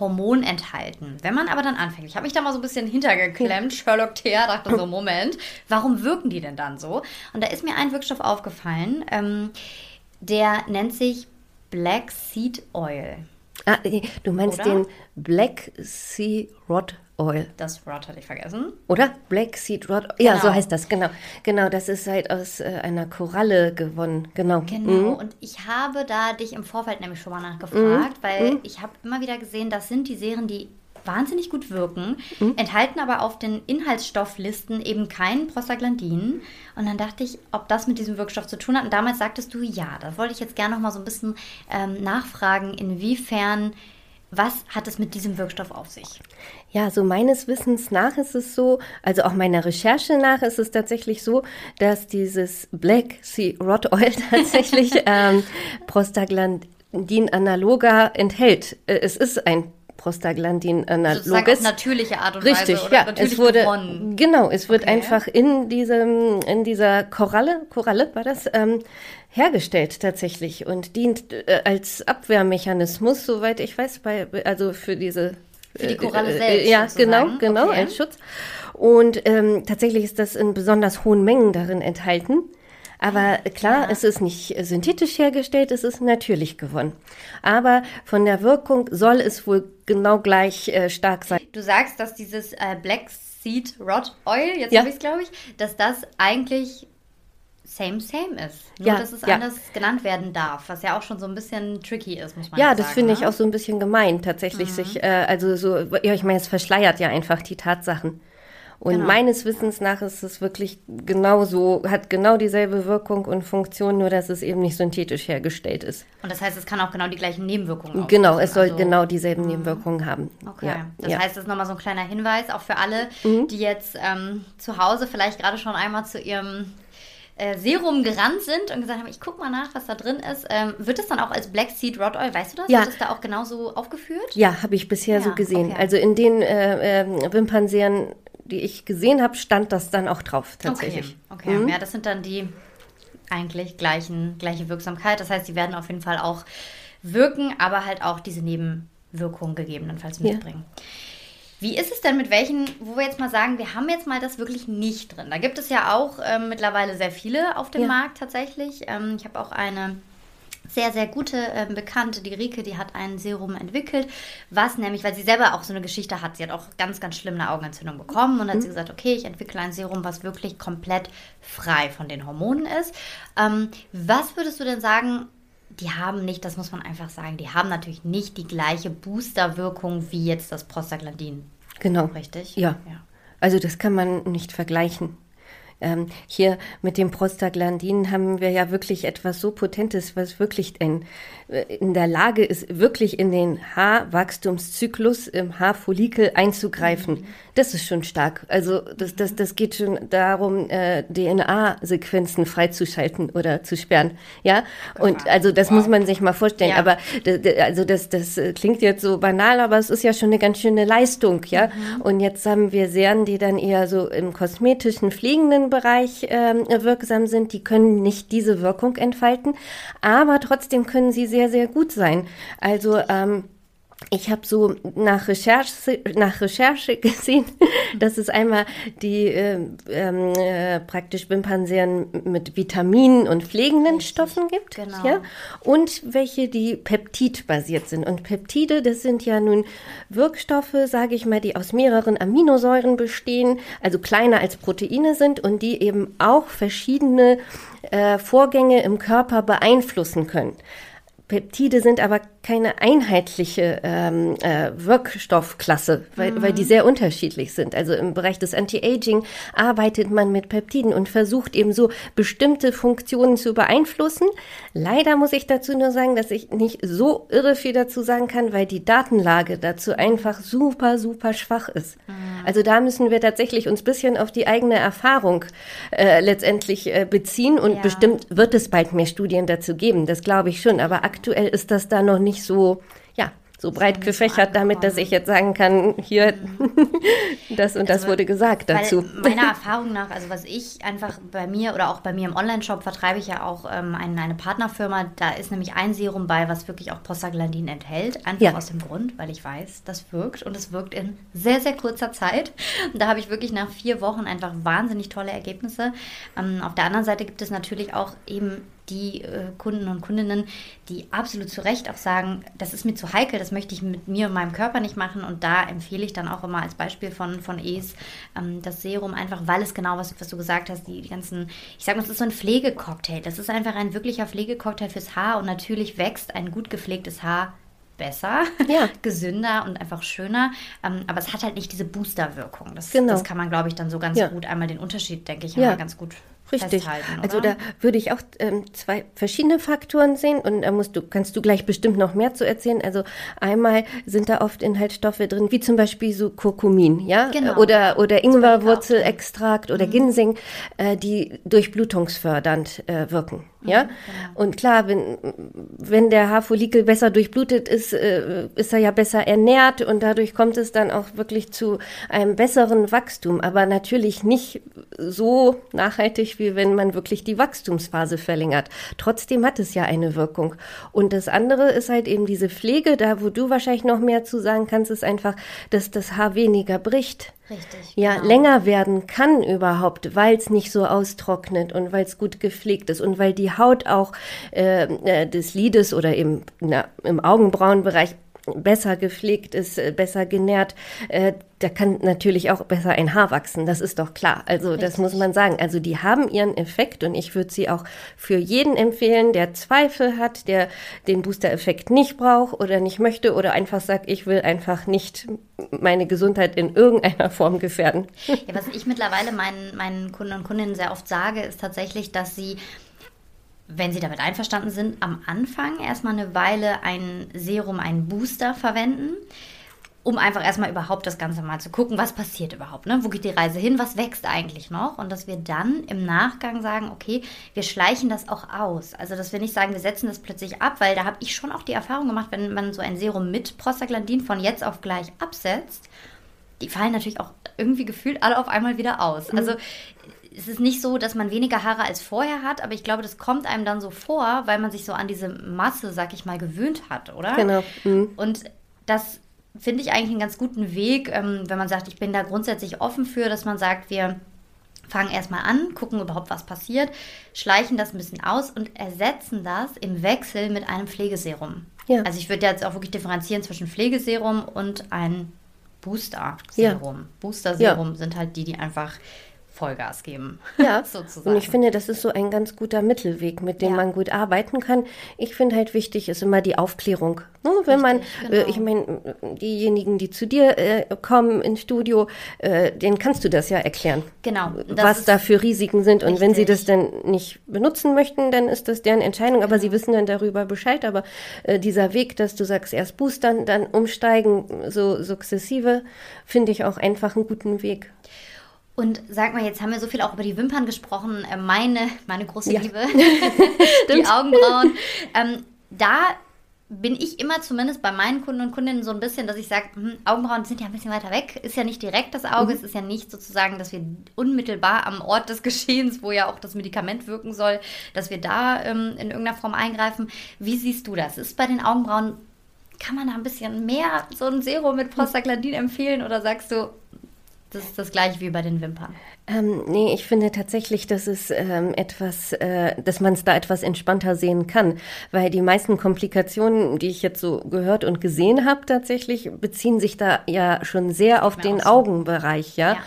Hormon enthalten. Wenn man aber dann anfängt, ich habe mich da mal so ein bisschen hintergeklemmt, Sherlock Thea, dachte so, *laughs* Moment, warum wirken die denn dann so? Und da ist mir ein Wirkstoff aufgefallen, ähm, der nennt sich Black Seed Oil. Ah, du meinst Oder? den Black Sea Rod Oil. Das Rod hatte ich vergessen. Oder? Black Seed Rod. Ja, Genau. so heißt das, genau. Genau, das ist halt aus äh, einer Koralle gewonnen. Genau. Genau, und ich habe da dich im Vorfeld nämlich schon mal nachgefragt, weil ich habe immer wieder gesehen, das sind die Serien, die wahnsinnig gut wirken, enthalten aber auf den Inhaltsstofflisten eben kein Prostaglandin. Und dann dachte ich, ob das mit diesem Wirkstoff zu tun hat. Und damals sagtest du ja. Da wollte ich jetzt gerne noch mal so ein bisschen ähm, nachfragen, inwiefern, was hat es mit diesem Wirkstoff auf sich? Ja, so meines Wissens nach ist es so, also auch meiner Recherche nach ist es tatsächlich so, dass dieses Black Sea Rod Oil *laughs* tatsächlich *laughs* ähm, Prostaglandin-Analoga enthält. Äh, Es ist ein Sozusagen auf Prostaglandin-analoges. natürliche Art und Richtig, Weise oder ja, natürlich es wurde gewonnen. genau, es wird Okay. einfach in diesem in dieser Koralle, Koralle war das ähm, hergestellt tatsächlich und dient äh, als Abwehrmechanismus, soweit ich weiß, bei also für diese Für die äh, Koralle äh, selbst Ja, genau, sozusagen. genau Okay. als Schutz. Und ähm, tatsächlich ist das in besonders hohen Mengen darin enthalten. Aber klar, Ja. es ist nicht synthetisch hergestellt, es ist natürlich gewonnen. Aber von der Wirkung soll es wohl genau gleich äh, stark sein. Du sagst, dass dieses äh, Black Seed Rod Oil, jetzt Ja. habe ich es, glaube ich, dass das eigentlich same, same ist. Nur, Ja, dass es ja. anders genannt werden darf, was ja auch schon so ein bisschen tricky ist, muss man Ja, jetzt das sagen, finde ich ne? auch so ein bisschen gemein, tatsächlich sich, äh, also so, ja, ich meine, es verschleiert ja einfach die Tatsachen. Und Genau. meines Wissens nach ist es wirklich genauso, hat genau dieselbe Wirkung und Funktion, nur dass es eben nicht synthetisch hergestellt ist. Und das heißt, es kann auch genau die gleichen Nebenwirkungen Genau, auslösen. es soll Also- genau dieselben Nebenwirkungen haben. Okay, Ja, das ja. Mhm. heißt, das ist nochmal so ein kleiner Hinweis, auch für alle, die jetzt ähm, zu Hause vielleicht gerade schon einmal zu ihrem äh, Serum gerannt sind und gesagt haben, ich guck mal nach, was da drin ist. Ähm, wird es dann auch als Black Seed Rod Oil, weißt du das? Ja. Wird es da auch genauso aufgeführt? Ja, habe ich bisher so Ja, gesehen. okay. Also in den äh, äh, Wimpernserien, die ich gesehen habe, stand das dann auch drauf, tatsächlich. Okay, okay. ja, das sind dann die eigentlich gleichen, gleiche Wirksamkeit. Das heißt, die werden auf jeden Fall auch wirken, aber halt auch diese Nebenwirkungen gegebenenfalls Ja. mitbringen. Wie ist es denn mit welchen, wo wir jetzt mal sagen, wir haben jetzt mal das wirklich nicht drin? Da gibt es ja auch ähm, mittlerweile sehr viele auf dem Ja. Markt tatsächlich. Ähm, ich habe auch eine sehr, sehr gute ähm, Bekannte, die Rike, die hat ein Serum entwickelt, was nämlich, weil sie selber auch so eine Geschichte hat, sie hat auch ganz, ganz schlimm eine Augenentzündung bekommen und hat sie gesagt, okay, ich entwickle ein Serum, was wirklich komplett frei von den Hormonen ist. Ähm, was würdest du denn sagen, die haben nicht, das muss man einfach sagen, die haben natürlich nicht die gleiche Boosterwirkung wie jetzt das Prostaglandin, Genau. richtig? Ja. Also das kann man nicht vergleichen. Ähm, hier mit dem Prostaglandin haben wir ja wirklich etwas so Potentes, was wirklich ein, äh, in der Lage ist, wirklich in den Haarwachstumszyklus im Haarfollikel einzugreifen. Das ist schon stark. Also das, das, das geht schon darum, äh, DNA-Sequenzen freizuschalten oder zu sperren. Ja, und also das muss man sich mal vorstellen. Ja. Aber also das, das äh, klingt jetzt so banal, aber es ist ja schon eine ganz schöne Leistung, ja. Und jetzt haben wir Serien, die dann eher so im kosmetischen, pflegenden Bereich ähm, wirksam sind. Die können nicht diese Wirkung entfalten, aber trotzdem können sie sehr, sehr gut sein. Also ähm, ich habe so nach Recherche, nach Recherche *laughs* gesehen, dass es einmal die äh, äh, praktisch Wimpernserien mit Vitaminen und pflegenden Stoffen gibt. genau. Ja? Und welche, die peptidbasiert sind. Und Peptide, das sind ja nun Wirkstoffe, sage ich mal, die aus mehreren Aminosäuren bestehen, also kleiner als Proteine sind und die eben auch verschiedene äh, Vorgänge im Körper beeinflussen können. Peptide sind aber keine einheitliche ähm, äh, Wirkstoffklasse, weil, weil die sehr unterschiedlich sind. Also im Bereich des Anti-Aging arbeitet man mit Peptiden und versucht eben so bestimmte Funktionen zu beeinflussen. Leider muss ich dazu nur sagen, dass ich nicht so irre viel dazu sagen kann, weil die Datenlage dazu einfach super, super schwach ist. Also da müssen wir tatsächlich uns bisschen auf die eigene Erfahrung äh, letztendlich äh, beziehen und Ja. bestimmt wird es bald mehr Studien dazu geben, das glaube ich schon. Aber aktuell ist das da noch nicht so, ja, so breit nicht so gefächert, damit dass ich jetzt sagen kann, hier, *laughs* das und das Also, wurde gesagt dazu. Meiner *laughs* Erfahrung nach, also was ich einfach bei mir oder auch bei mir im Online-Shop vertreibe ich ja auch ähm, eine, eine Partnerfirma, da ist nämlich ein Serum bei, was wirklich auch Prostaglandin enthält. Einfach Ja. aus dem Grund, weil ich weiß, das wirkt und es wirkt in sehr, sehr kurzer Zeit. Und da habe ich wirklich nach vier Wochen einfach wahnsinnig tolle Ergebnisse. Ähm, auf der anderen Seite gibt es natürlich auch eben die äh, Kunden und Kundinnen, die absolut zu Recht auch sagen, das ist mir zu heikel, das möchte ich mit mir und meinem Körper nicht machen. Und da empfehle ich dann auch immer als Beispiel von, von ES ähm, das Serum einfach, weil es genau, was, was du gesagt hast, die, die ganzen, ich sage mal, es ist so ein Pflegecocktail. Das ist einfach ein wirklicher Pflegecocktail fürs Haar und natürlich wächst ein gut gepflegtes Haar besser, ja. *laughs* gesünder und einfach schöner. Ähm, aber es hat halt nicht diese Booster-Wirkung. Das, genau. das kann man, glaube ich, dann so ganz ja. gut einmal den Unterschied, denke ich, ja. ganz gut Richtig. Also da würde ich auch ähm, zwei verschiedene Faktoren sehen und da musst du, kannst du gleich bestimmt noch mehr zu erzählen. Also einmal sind da oft Inhaltsstoffe drin, wie zum Beispiel so Kurkumin, ja, genau. oder oder Ingwerwurzelextrakt oder mhm. Ginseng, äh, die durchblutungsfördernd äh, wirken. Ja, genau. und klar, wenn, wenn der Haarfollikel besser durchblutet ist, äh, ist er ja besser ernährt und dadurch kommt es dann auch wirklich zu einem besseren Wachstum, aber natürlich nicht so nachhaltig, wie wenn man wirklich die Wachstumsphase verlängert. Trotzdem hat es ja eine Wirkung. Und das andere ist halt eben diese Pflege, da wo du wahrscheinlich noch mehr zu sagen kannst, ist einfach, dass das Haar weniger bricht. Richtig. Ja, genau. länger werden kann überhaupt, weil es nicht so austrocknet und weil es gut gepflegt ist und weil die Haut auch äh, äh des Lides oder im, na, im Augenbrauenbereich besser gepflegt ist, äh, besser genährt, äh, da kann natürlich auch besser ein Haar wachsen. Das ist doch klar. Also Richtig. das muss man sagen. Also die haben ihren Effekt und ich würde sie auch für jeden empfehlen, der Zweifel hat, der den Booster-Effekt nicht braucht oder nicht möchte oder einfach sagt, ich will einfach nicht meine Gesundheit in irgendeiner Form gefährden. Ja, was ich mittlerweile meinen, meinen Kunden und Kundinnen sehr oft sage, ist tatsächlich, dass sie wenn Sie damit einverstanden sind, am Anfang erstmal eine Weile ein Serum, einen Booster verwenden, um einfach erstmal überhaupt das Ganze mal zu gucken, was passiert überhaupt, ne? wo geht die Reise hin, was wächst eigentlich noch und dass wir dann im Nachgang sagen, okay, wir schleichen das auch aus. Also dass wir nicht sagen, wir setzen das plötzlich ab, weil da habe ich schon auch die Erfahrung gemacht, wenn man so ein Serum mit Prostaglandin von jetzt auf gleich absetzt, die fallen natürlich auch irgendwie gefühlt alle auf einmal wieder aus. Mhm. Also es ist nicht so, dass man weniger Haare als vorher hat, aber ich glaube, das kommt einem dann so vor, weil man sich so an diese Masse, sag ich mal, gewöhnt hat, oder? Genau. Mhm. Und das finde ich eigentlich einen ganz guten Weg, ähm, wenn man sagt, ich bin da grundsätzlich offen für, dass man sagt, wir fangen erstmal an, gucken überhaupt, was passiert, schleichen das ein bisschen aus und ersetzen das im Wechsel mit einem Pflegeserum. Ja. Also ich würde jetzt auch wirklich differenzieren zwischen Pflegeserum und ein Booster-Serum. Ja. Booster-Serum ja. sind halt die, die einfach Vollgas geben. *laughs* Ja, sozusagen. Und ich finde, das ist so ein ganz guter Mittelweg, mit dem ja. man gut arbeiten kann. Ich finde halt wichtig ist immer die Aufklärung. Ne? Wenn Richtig, man, äh, genau. äh, ich meine, diejenigen, die zu dir äh, kommen ins Studio, äh, denen kannst du das ja erklären. Genau. Was da für Risiken sind. Und wenn sie das dann nicht benutzen möchten, dann ist das deren Entscheidung. Aber genau. sie wissen dann darüber Bescheid. Aber äh, dieser Weg, dass du sagst, erst boostern, dann umsteigen, so sukzessive, finde ich auch einfach einen guten Weg. Und sag mal, jetzt haben wir so viel auch über die Wimpern gesprochen. Äh, meine, meine große ja. Liebe, *laughs* die Augenbrauen. Ähm, da bin ich immer zumindest bei meinen Kunden und Kundinnen so ein bisschen, dass ich sage, hm, Augenbrauen sind ja ein bisschen weiter weg, ist ja nicht direkt das Auge, mhm. es ist ja nicht sozusagen, dass wir unmittelbar am Ort des *laughs* Geschehens, wo ja auch das Medikament wirken soll, dass wir da ähm, in irgendeiner Form eingreifen. Wie siehst du das? Ist bei den Augenbrauen, kann man da ein bisschen mehr so ein Serum mit Prostaglandin empfehlen oder sagst du, das ist das gleiche wie bei den Wimpern. Ähm, nee, ich finde tatsächlich, dass es ähm, etwas, äh, dass man es da etwas entspannter sehen kann, weil die meisten Komplikationen, die ich jetzt so gehört und gesehen habe, tatsächlich beziehen sich da ja schon sehr auf den. Augenbereich, ja? ja.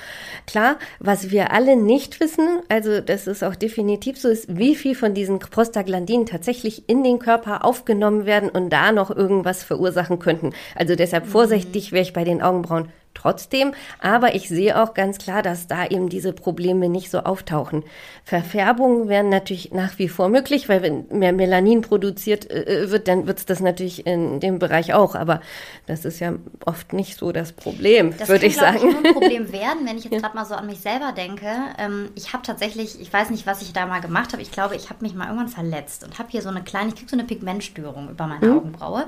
Klar, was wir alle nicht wissen, also das ist auch definitiv so, ist, wie viel von diesen Prostaglandinen tatsächlich in den Körper aufgenommen werden und da noch irgendwas verursachen könnten. Also deshalb mhm. vorsichtig wäre ich bei den Augenbrauen trotzdem. Aber ich sehe auch ganz klar, dass da eben diese Probleme nicht so auftauchen. Verfärbungen wären natürlich nach wie vor möglich, weil wenn mehr Melanin produziert äh, äh wird, dann wird es das natürlich in dem Bereich auch. Aber das ist ja oft nicht so das Problem, würde ich sagen. Das kann nur ein Problem werden, wenn ich jetzt ja. gerade mal so an mich selber denke. Ähm, ich habe tatsächlich, ich weiß nicht, was ich da mal gemacht habe. Ich glaube, ich habe mich mal irgendwann verletzt und habe hier so eine kleine, ich kriege so eine Pigmentstörung über meine mhm. Augenbraue.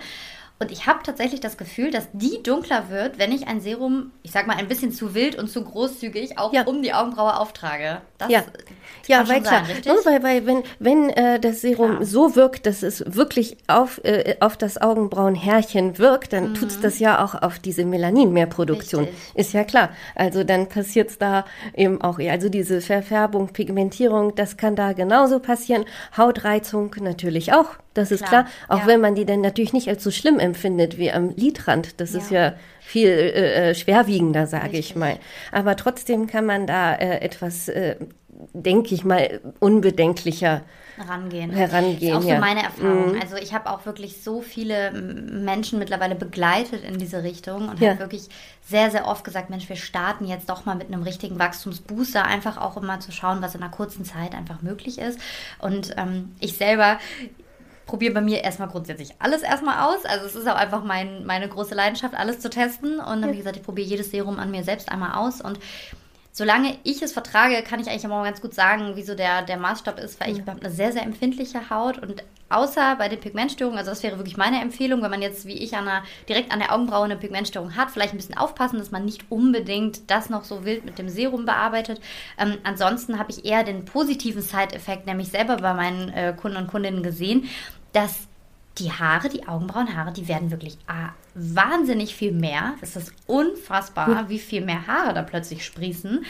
Und ich habe tatsächlich das Gefühl, dass die dunkler wird, wenn ich ein Serum, ich sag mal, ein bisschen zu wild und zu großzügig auch ja. um die Augenbraue auftrage. Das, ja. Ja, weil klar, sein, ne, weil, weil wenn, wenn äh, das Serum ja. so wirkt, dass es wirklich auf, äh, auf das Augenbrauenhärchen wirkt, dann mhm. tut es das ja auch auf diese Melaninmehrproduktion. Ist ja klar. Also dann passiert es da eben auch. Also diese Verfärbung, Pigmentierung, das kann da genauso passieren. Hautreizung natürlich auch. Das ist klar. klar. Auch ja. wenn man die dann natürlich nicht als so schlimm empfindet wie am Lidrand. Das ja. ist ja viel äh, äh schwerwiegender, sage ich mal. Aber trotzdem kann man da äh, etwas äh, denke ich mal, unbedenklicher herangehen. herangehen das ist auch so meine Erfahrung. Mhm. Also ich habe auch wirklich so viele Menschen mittlerweile begleitet in diese Richtung und ja. habe wirklich sehr, sehr oft gesagt, Mensch, wir starten jetzt doch mal mit einem richtigen Wachstumsbooster, einfach auch immer zu schauen, was in einer kurzen Zeit einfach möglich ist. Und ähm, ich selber probiere bei mir erstmal grundsätzlich alles erstmal aus. Also es ist auch einfach mein, meine große Leidenschaft, alles zu testen. Und dann, wie gesagt, ich probiere jedes Serum an mir selbst einmal aus und solange ich es vertrage, kann ich eigentlich immer ganz gut sagen, wieso der, der Maßstab ist, weil ich habe eine sehr, sehr empfindliche Haut und außer bei den Pigmentstörungen, also das wäre wirklich meine Empfehlung, wenn man jetzt wie ich an einer, direkt an der Augenbraue eine Pigmentstörung hat, vielleicht ein bisschen aufpassen, dass man nicht unbedingt das noch so wild mit dem Serum bearbeitet. Ähm, ansonsten habe ich eher den positiven Side-Effekt, nämlich selber bei meinen äh, Kunden und Kundinnen gesehen, dass die Haare, die Augenbrauenhaare, die werden wirklich ah, wahnsinnig viel mehr. Es ist unfassbar, wie viel mehr Haare da plötzlich sprießen.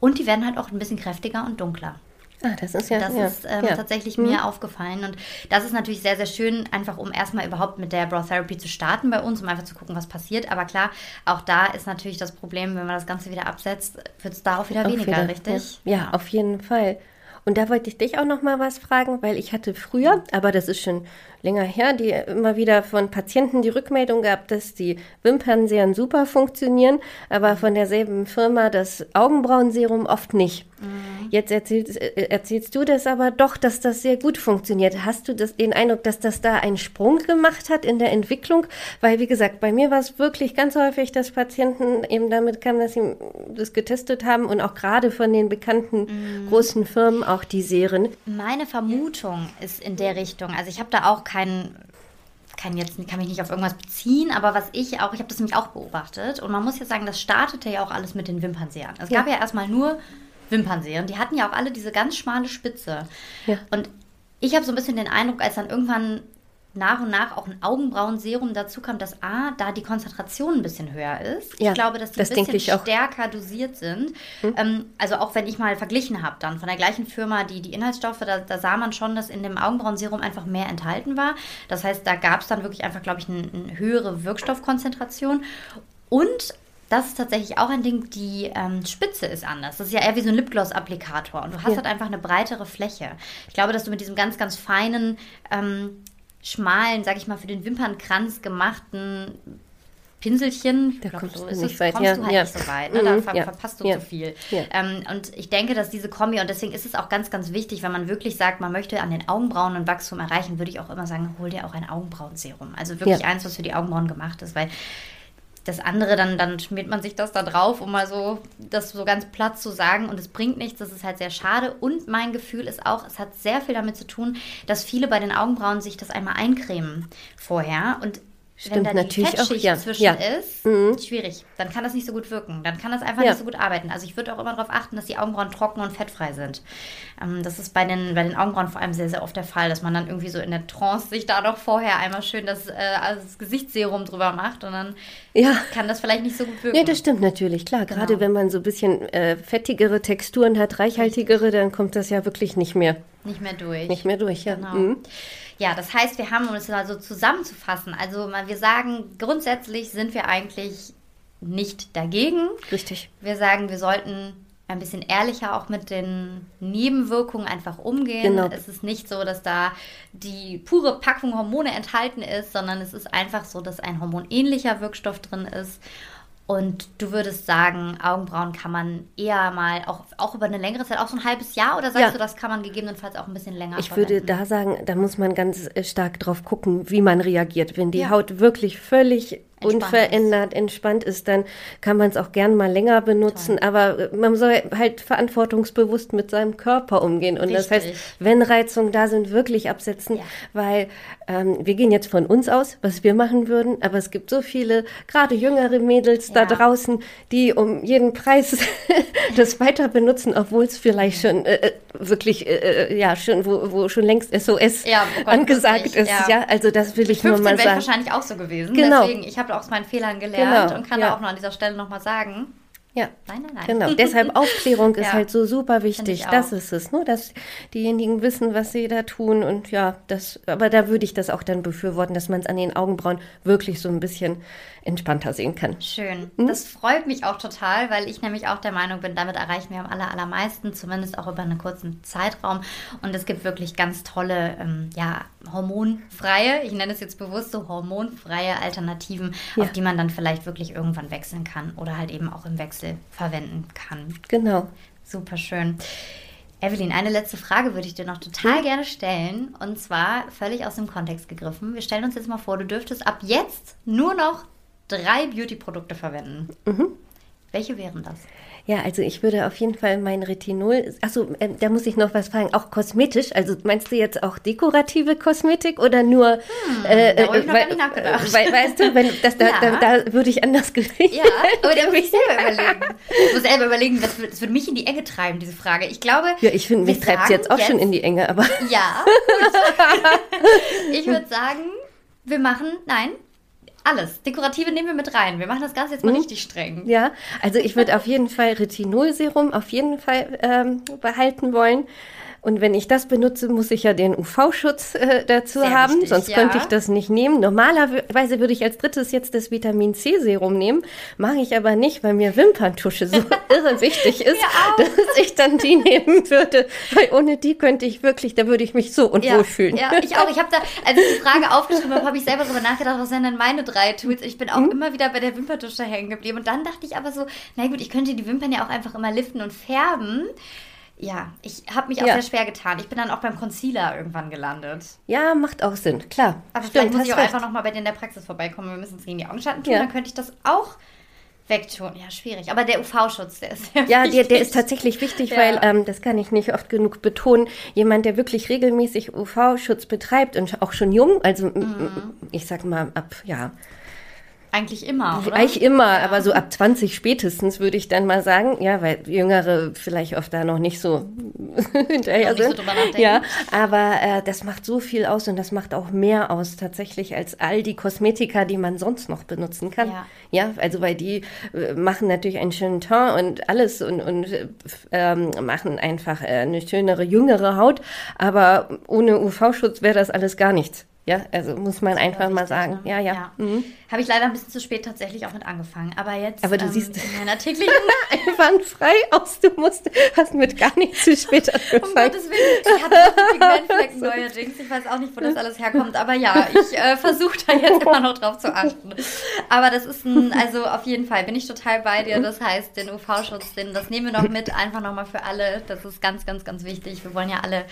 Und die werden halt auch ein bisschen kräftiger und dunkler. Ah, das ist ja, das ja, ist ähm, ja. tatsächlich mhm. mir aufgefallen und das ist natürlich sehr sehr schön, einfach um erstmal überhaupt mit der Brow Therapy zu starten bei uns, um einfach zu gucken, was passiert. Aber klar, auch da ist natürlich das Problem, wenn man das Ganze wieder absetzt, wird es darauf wieder auch weniger, wieder, richtig? Ja, ja, auf jeden Fall. Und da wollte ich dich auch noch mal was fragen, weil ich hatte früher, aber das ist schon länger her, die immer wieder von Patienten die Rückmeldung gab, dass die Wimpern sehr super funktionieren, aber von derselben Firma das Augenbrauenserum oft nicht. Mhm. Jetzt erzählst, äh, erzählst du das aber doch, dass das sehr gut funktioniert. Hast du das, den Eindruck, dass das da einen Sprung gemacht hat in der Entwicklung? Weil, wie gesagt, bei mir war es wirklich ganz häufig, dass Patienten eben damit kamen, dass sie das getestet haben und auch gerade von den bekannten mhm. großen Firmen auch die Serien. Meine Vermutung ist in der Richtung, also ich habe da auch kein kann jetzt kann mich nicht auf irgendwas beziehen, aber was ich auch, ich habe das nämlich auch beobachtet und man muss jetzt sagen, das startete ja auch alles mit den Wimpernsehern. Es ja. gab ja erstmal nur Wimpernsehern, die hatten ja auch alle diese ganz schmale Spitze. Ja. Und ich habe so ein bisschen den Eindruck, als dann irgendwann nach und nach auch ein Augenbrauenserum dazu kam, dass A, da die Konzentration ein bisschen höher ist. Ja, ich glaube, dass die das ein bisschen stärker dosiert sind. Hm. Ähm, also auch wenn ich mal verglichen habe, dann von der gleichen Firma, die, die Inhaltsstoffe, da, da sah man schon, dass in dem Augenbrauenserum einfach mehr enthalten war. Das heißt, da gab es dann wirklich einfach, glaube ich, eine, eine höhere Wirkstoffkonzentration. Und das ist tatsächlich auch ein Ding, die ähm, Spitze ist anders. Das ist ja eher wie so ein Lipgloss-Applikator und du hast ja. halt einfach eine breitere Fläche. Ich glaube, dass du mit diesem ganz, ganz feinen ähm, schmalen, sag ich mal, für den Wimpernkranz gemachten Pinselchen, da glaub, kommst, so du, nicht es, weit. kommst Ja, du halt ja. nicht so weit. Ne? Da mhm, ver ja. verpasst du zu viel. Ähm, und ich denke, dass diese Kombi, und deswegen ist es auch ganz, ganz wichtig, wenn man wirklich sagt, man möchte an den Augenbrauen ein Wachstum erreichen, würde ich auch immer sagen, hol dir auch ein Augenbrauenserum. Also wirklich eins, was für die Augenbrauen gemacht ist, weil das andere, dann, dann schmiert man sich das da drauf, um mal so das so ganz platt zu sagen. Und es bringt nichts, das ist halt sehr schade. Und mein Gefühl ist auch, es hat sehr viel damit zu tun, dass viele bei den Augenbrauen sich das einmal eincremen vorher. Und Stimmt, wenn da natürlich die Fettschicht auch, ja. zwischen Ja. ist, Mhm. schwierig. Dann kann das nicht so gut wirken. Dann kann das einfach Ja. nicht so gut arbeiten. Also ich würde auch immer darauf achten, dass die Augenbrauen trocken und fettfrei sind. Ähm, das ist bei den, bei den Augenbrauen vor allem sehr, sehr oft der Fall, dass man dann irgendwie so in der Trance sich da noch vorher einmal schön das, äh, also das Gesichtsserum drüber macht und dann Ja. kann das vielleicht nicht so gut wirken. Nee, das stimmt natürlich, klar. Gerade Genau. wenn man so ein bisschen äh, fettigere Texturen hat, reichhaltigere, dann kommt das ja wirklich nicht mehr, nicht mehr durch. nicht mehr durch. Ja. Genau. Mhm. Ja, das heißt, wir haben, um es mal so zusammenzufassen, also mal, wir sagen, grundsätzlich sind wir eigentlich nicht dagegen. Richtig. Wir sagen, wir sollten ein bisschen ehrlicher auch mit den Nebenwirkungen einfach umgehen. Genau. Es ist nicht so, dass da die pure Packung Hormone enthalten ist, sondern es ist einfach so, dass ein hormonähnlicher Wirkstoff drin ist. Und du würdest sagen, Augenbrauen kann man eher mal, auch, auch über eine längere Zeit, auch so ein halbes Jahr, oder sagst Ja. du, das kann man gegebenenfalls auch ein bisschen länger Ich würde verwenden? da sagen, da muss man ganz äh, stark drauf gucken, wie man reagiert. Wenn die Ja. Haut wirklich völlig unverändert, ist. entspannt ist, dann kann man es auch gern mal länger benutzen. Toll. Aber äh, man soll halt verantwortungsbewusst mit seinem Körper umgehen. Und Richtig. das heißt, wenn Reizungen da sind, wirklich absetzen, ja. weil ähm, wir gehen jetzt von uns aus, was wir machen würden, aber es gibt so viele, gerade jüngere Mädels ja. da draußen, die um jeden Preis *laughs* das weiter benutzen, obwohl es vielleicht schon äh, äh wirklich, äh, äh, ja, schon, wo, wo schon längst SOS ja, oh Gott, angesagt ist. Ja. ja. also das will ich nur mal sagen. wahrscheinlich auch so gewesen. Genau. Deswegen, ich habe aus meinen Fehlern gelernt genau. und kann ja. auch nur an dieser Stelle nochmal sagen, ja, nein, nein, nein. Genau, deshalb Aufklärung *laughs* ist ja. halt so super wichtig. Das ist es, ne? dass diejenigen wissen, was sie da tun. Und ja, das, aber da würde ich das auch dann befürworten, dass man es an den Augenbrauen wirklich so ein bisschen entspannter sehen kann. Schön. Hm? Das freut mich auch total, weil ich nämlich auch der Meinung bin, damit erreichen wir am aller, allermeisten, zumindest auch über einen kurzen Zeitraum. Und es gibt wirklich ganz tolle, ähm, ja, hormonfreie, ich nenne es jetzt bewusst so hormonfreie Alternativen, ja. auf die man dann vielleicht wirklich irgendwann wechseln kann oder halt eben auch im Wechsel verwenden kann. Genau. Super schön. Evelyn, eine letzte Frage würde ich dir noch total hm? gerne stellen. Und zwar völlig aus dem Kontext gegriffen. Wir stellen uns jetzt mal vor, du dürftest ab jetzt nur noch drei Beauty-Produkte verwenden. Mhm. Welche wären das? Ja, also ich würde auf jeden Fall mein Retinol, achso, äh, da muss ich noch was fragen, auch kosmetisch, also meinst du jetzt auch dekorative Kosmetik oder nur, hm, äh, da ich noch weil, nicht nachgedacht. Weil, weißt du, wenn das, da, *laughs* ja. da, da, würde ich anders *laughs* gerichten. Ja, aber da muss ich selber überlegen. Ich muss selber überlegen, das, das würde mich in die Enge treiben, diese Frage. Ich glaube... Ja, ich finde, mich treibt es jetzt auch jetzt, schon in die Enge, aber... Ja, *laughs* ich würde sagen, wir machen, nein, alles. Dekorative nehmen wir mit rein. Wir machen das Ganze jetzt mal mhm. richtig streng. Ja, also ich würde auf jeden Fall Retinolserum auf jeden Fall ähm, behalten wollen. Und wenn ich das benutze, muss ich ja den UV-Schutz äh, dazu Sehr haben, wichtig, sonst ja. könnte ich das nicht nehmen. Normalerweise würde ich als drittes jetzt das Vitamin C-Serum nehmen, mache ich aber nicht, weil mir Wimperntusche so *laughs* irre wichtig ist, dass ich dann die *laughs* nehmen würde, weil ohne die könnte ich wirklich, da würde ich mich so unwohl ja, fühlen. Ja, ich auch. Ich habe da, als ich die Frage aufgeschrieben habe, habe ich selber darüber nachgedacht, was sind denn meine drei Tools? Ich bin auch mhm. immer wieder bei der Wimperntusche hängen geblieben und dann dachte ich aber so, na gut, ich könnte die Wimpern ja auch einfach immer liften und färben. Ja, ich habe mich auch ja. sehr schwer getan. Ich bin dann auch beim Concealer irgendwann gelandet. Ja, macht auch Sinn, klar. Aber Stimmt, vielleicht muss ich auch recht. einfach nochmal bei dir in der Praxis vorbeikommen. Wir müssen es gegen die Augenschatten tun, ja. dann könnte ich das auch wegtun. Ja, schwierig. Aber der UV-Schutz, der ist sehr Ja, der, der ist tatsächlich wichtig, ja. weil, ähm, das kann ich nicht oft genug betonen, jemand, der wirklich regelmäßig UV-Schutz betreibt und auch schon jung, also mhm. ich sag mal ab, ja, eigentlich immer, oder? Eigentlich immer, ja. aber so ab 20 spätestens würde ich dann mal sagen, ja, weil Jüngere vielleicht oft da noch nicht so *laughs* hinterher sind. So ja, aber äh, das macht so viel aus und das macht auch mehr aus tatsächlich als all die Kosmetika, die man sonst noch benutzen kann. Ja, ja also weil die äh, machen natürlich einen schönen Ton und alles und, und ähm, machen einfach äh, eine schönere, jüngere Haut, aber ohne UV-Schutz wäre das alles gar nichts. Ja, also muss man einfach mal sagen. Ne? Ja, ja. ja. Mhm. Habe ich leider ein bisschen zu spät tatsächlich auch mit angefangen. Aber jetzt Aber du ähm, siehst in meiner täglichen *laughs* *laughs* einwandfrei aus. Du musst, hast mit gar nicht zu spät angefangen. Um Gottes Willen. Ich hatte Pigmentflecken *laughs* neuerdings. Ich weiß auch nicht, wo das alles herkommt. Aber ja, ich äh, versuche da jetzt immer noch drauf zu achten. Aber das ist ein, also auf jeden Fall bin ich total bei dir. Das heißt, den UV-Schutz, den, das nehmen wir noch mit. Einfach nochmal für alle. Das ist ganz, ganz, ganz wichtig. Wir wollen ja alle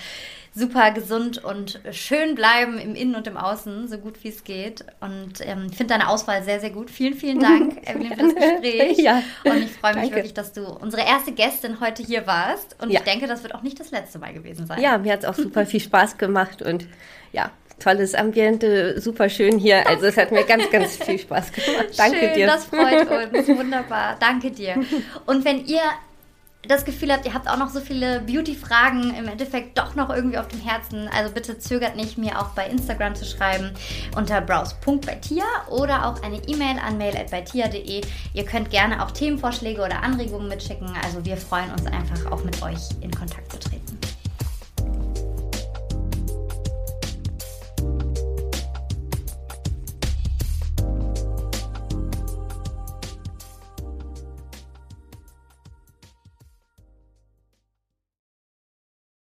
super gesund und schön bleiben im Innen und im Außen, so gut wie es geht. Und ähm, ich finde deine Auswahl sehr, sehr gut. Vielen, vielen Dank, *laughs* Evelyn, für das Gespräch. Ja, und ich freue mich danke. wirklich, dass du unsere erste Gästin heute hier warst. Und ja. ich denke, das wird auch nicht das letzte Mal gewesen sein. Ja, mir hat es auch super viel Spaß gemacht und ja, tolles Ambiente, super schön hier. Also es hat mir ganz, ganz viel Spaß gemacht. Danke schön, dir. Das freut *laughs* uns. Wunderbar. Danke dir. Und wenn ihr das Gefühl habt, ihr habt auch noch so viele Beauty-Fragen im Endeffekt doch noch irgendwie auf dem Herzen, also bitte zögert nicht, mir auch bei Instagram zu schreiben unter browse.beitia oder auch eine E-Mail an mail.beitia.de. Ihr könnt gerne auch Themenvorschläge oder Anregungen mitschicken. Also wir freuen uns einfach auch mit euch in Kontakt zu treten.